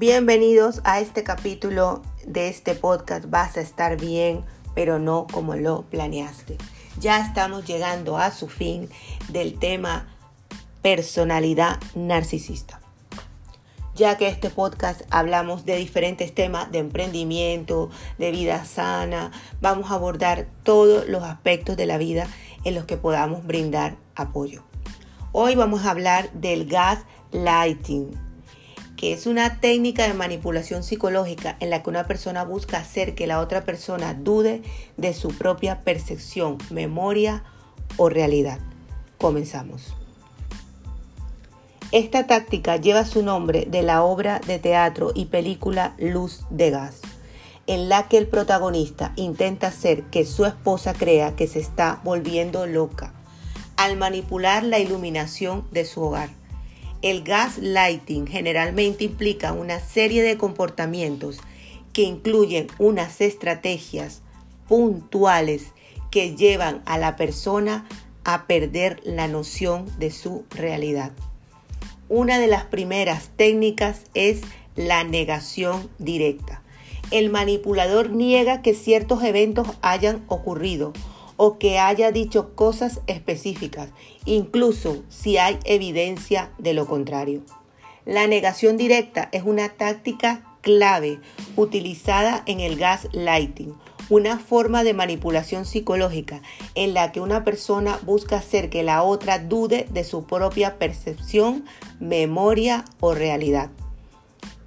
Bienvenidos a este capítulo de este podcast. Vas a estar bien, pero no como lo planeaste. Ya estamos llegando a su fin del tema personalidad narcisista. Ya que este podcast hablamos de diferentes temas de emprendimiento, de vida sana, vamos a abordar todos los aspectos de la vida en los que podamos brindar apoyo. Hoy vamos a hablar del gas lighting que es una técnica de manipulación psicológica en la que una persona busca hacer que la otra persona dude de su propia percepción, memoria o realidad. Comenzamos. Esta táctica lleva su nombre de la obra de teatro y película Luz de Gas, en la que el protagonista intenta hacer que su esposa crea que se está volviendo loca al manipular la iluminación de su hogar. El gaslighting generalmente implica una serie de comportamientos que incluyen unas estrategias puntuales que llevan a la persona a perder la noción de su realidad. Una de las primeras técnicas es la negación directa. El manipulador niega que ciertos eventos hayan ocurrido o que haya dicho cosas específicas, incluso si hay evidencia de lo contrario. La negación directa es una táctica clave utilizada en el gaslighting, una forma de manipulación psicológica en la que una persona busca hacer que la otra dude de su propia percepción, memoria o realidad.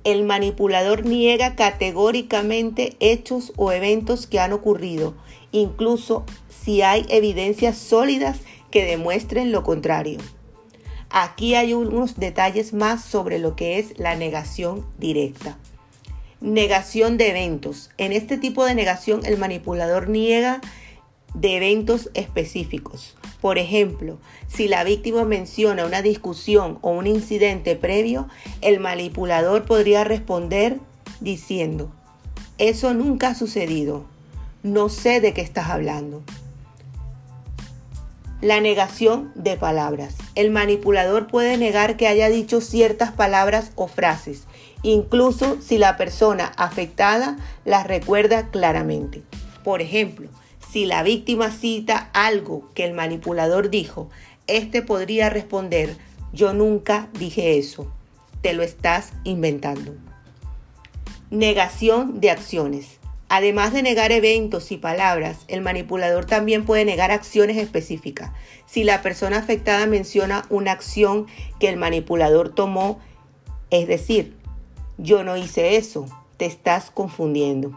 El manipulador niega categóricamente hechos o eventos que han ocurrido, incluso si hay evidencias sólidas que demuestren lo contrario. Aquí hay unos detalles más sobre lo que es la negación directa. Negación de eventos. En este tipo de negación el manipulador niega de eventos específicos. Por ejemplo, si la víctima menciona una discusión o un incidente previo, el manipulador podría responder diciendo, eso nunca ha sucedido, no sé de qué estás hablando. La negación de palabras. El manipulador puede negar que haya dicho ciertas palabras o frases, incluso si la persona afectada las recuerda claramente. Por ejemplo, si la víctima cita algo que el manipulador dijo, este podría responder, yo nunca dije eso, te lo estás inventando. Negación de acciones. Además de negar eventos y palabras, el manipulador también puede negar acciones específicas. Si la persona afectada menciona una acción que el manipulador tomó, es decir, yo no hice eso, te estás confundiendo.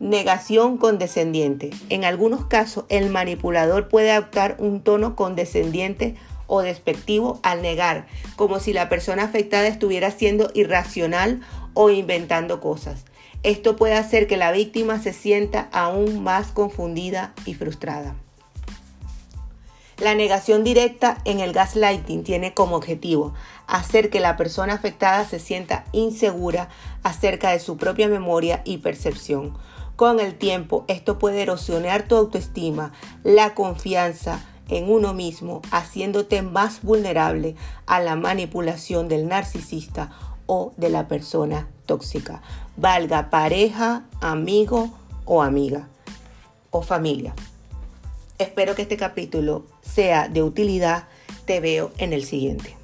Negación condescendiente. En algunos casos, el manipulador puede adoptar un tono condescendiente o despectivo al negar, como si la persona afectada estuviera siendo irracional o inventando cosas. Esto puede hacer que la víctima se sienta aún más confundida y frustrada. La negación directa en el gaslighting tiene como objetivo hacer que la persona afectada se sienta insegura acerca de su propia memoria y percepción. Con el tiempo, esto puede erosionar tu autoestima, la confianza en uno mismo, haciéndote más vulnerable a la manipulación del narcisista o de la persona tóxica, valga pareja, amigo o amiga o familia. Espero que este capítulo sea de utilidad. Te veo en el siguiente.